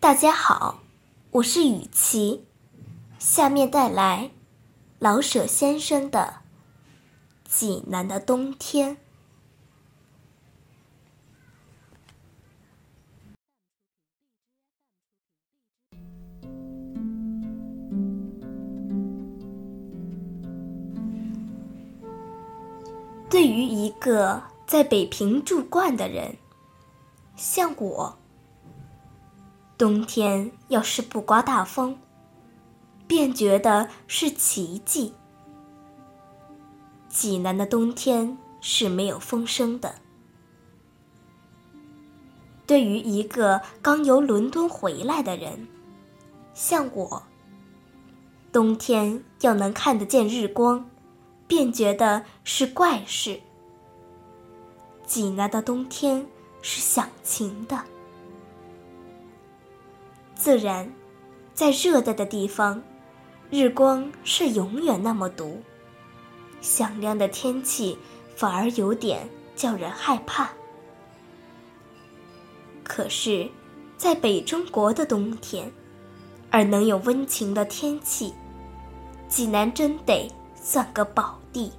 大家好，我是雨琪，下面带来老舍先生的《济南的冬天》。对于一个在北平住惯的人，像我，冬天要是不刮大风，便觉得是奇迹。济南的冬天是没有风声的。对于一个刚由伦敦回来的人，像我，冬天要能看得见日光。便觉得是怪事。济南的冬天是响晴的，自然，在热带的地方，日光是永远那么毒，响亮的天气反而有点叫人害怕。可是，在北中国的冬天，而能有温情的天气，济南真得算个宝。地，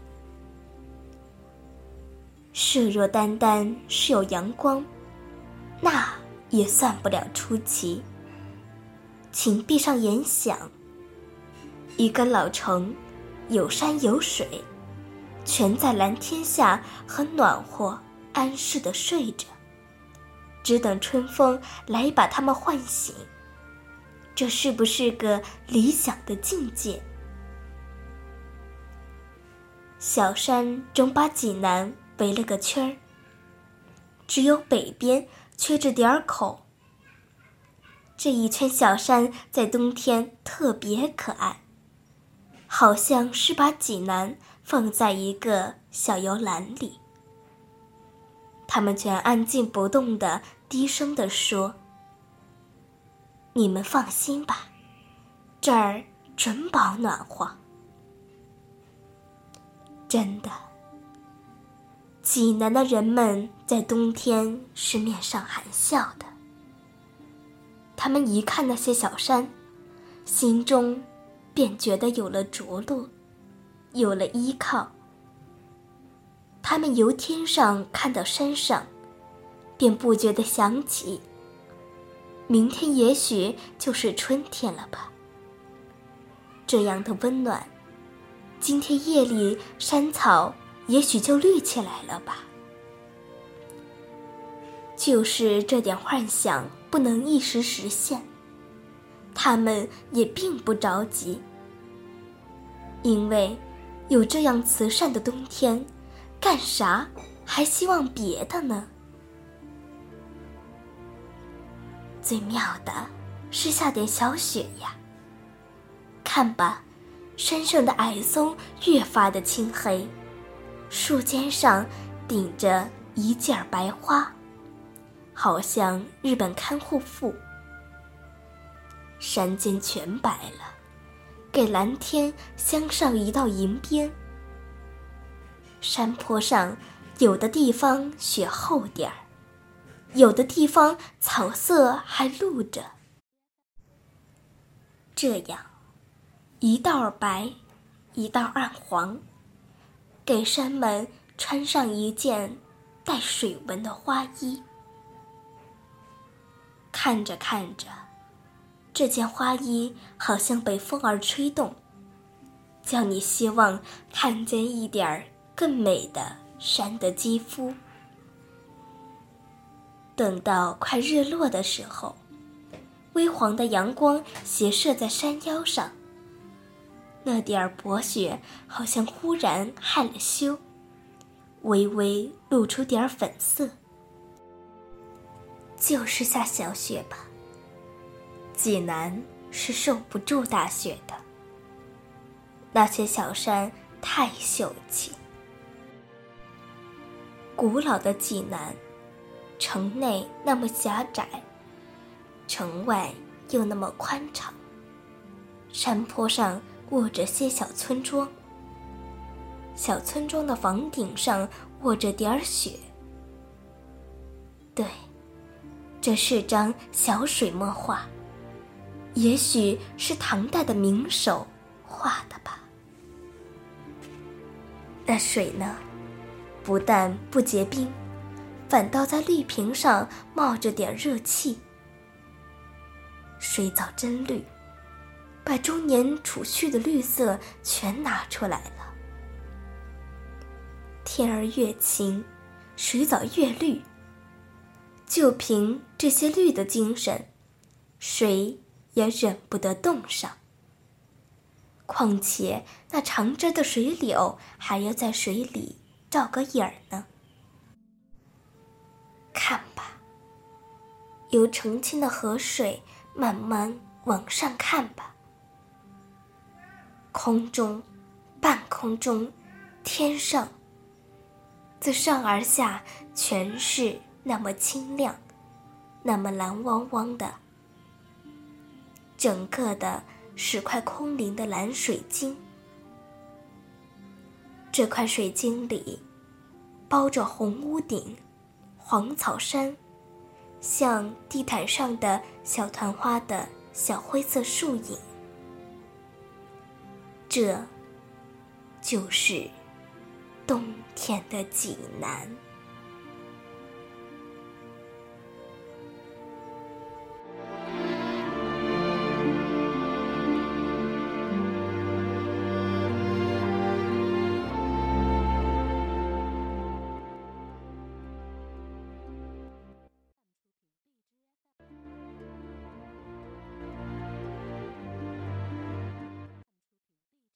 设若单单是有阳光，那也算不了出奇。请闭上眼想，一个老城，有山有水，全在蓝天下，很暖和安适的睡着，只等春风来把他们唤醒。这是不是个理想的境界？小山总把济南围了个圈儿，只有北边缺着点儿口。这一圈小山在冬天特别可爱，好像是把济南放在一个小摇篮里。他们全安静不动的低声地说：“你们放心吧，这儿准保暖和。”真的，济南的人们在冬天是面上含笑的。他们一看那些小山，心中便觉得有了着落，有了依靠。他们由天上看到山上，便不觉得想起，明天也许就是春天了吧。这样的温暖。今天夜里，山草也许就绿起来了吧。就是这点幻想不能一时实现，他们也并不着急，因为有这样慈善的冬天，干啥还希望别的呢？最妙的是下点小雪呀，看吧。山上的矮松越发的青黑，树尖上顶着一件白花，好像日本看护妇。山间全白了，给蓝天镶上一道银边。山坡上有的地方雪厚点儿，有的地方草色还露着，这样。一道白，一道暗黄，给山们穿上一件带水纹的花衣。看着看着，这件花衣好像被风儿吹动，叫你希望看见一点更美的山的肌肤。等到快日落的时候，微黄的阳光斜射在山腰上。那点儿薄雪好像忽然害了羞，微微露出点儿粉色。就是下小雪吧。济南是受不住大雪的。那些小山太秀气。古老的济南，城内那么狭窄，城外又那么宽敞。山坡上。卧着些小村庄，小村庄的房顶上卧着点儿雪。对，这是张小水墨画，也许是唐代的名手画的吧。那水呢，不但不结冰，反倒在绿瓶上冒着点热气。水藻真绿，把中年储蓄的绿色全拿出来了。天儿越晴，水藻越绿。就凭这些绿的精神，谁也忍不得冻上。况且那长枝的水柳还要在水里照个影儿呢。看吧，由澄清的河水慢慢往上看吧，空中、半空中、天上，自上而下全是。那么清亮，那么蓝汪汪的，整个的是块空灵的蓝水晶。这块水晶里，包着红屋顶、黄草山，像地毯上的小团花的小灰色树影。这，就是冬天的济南。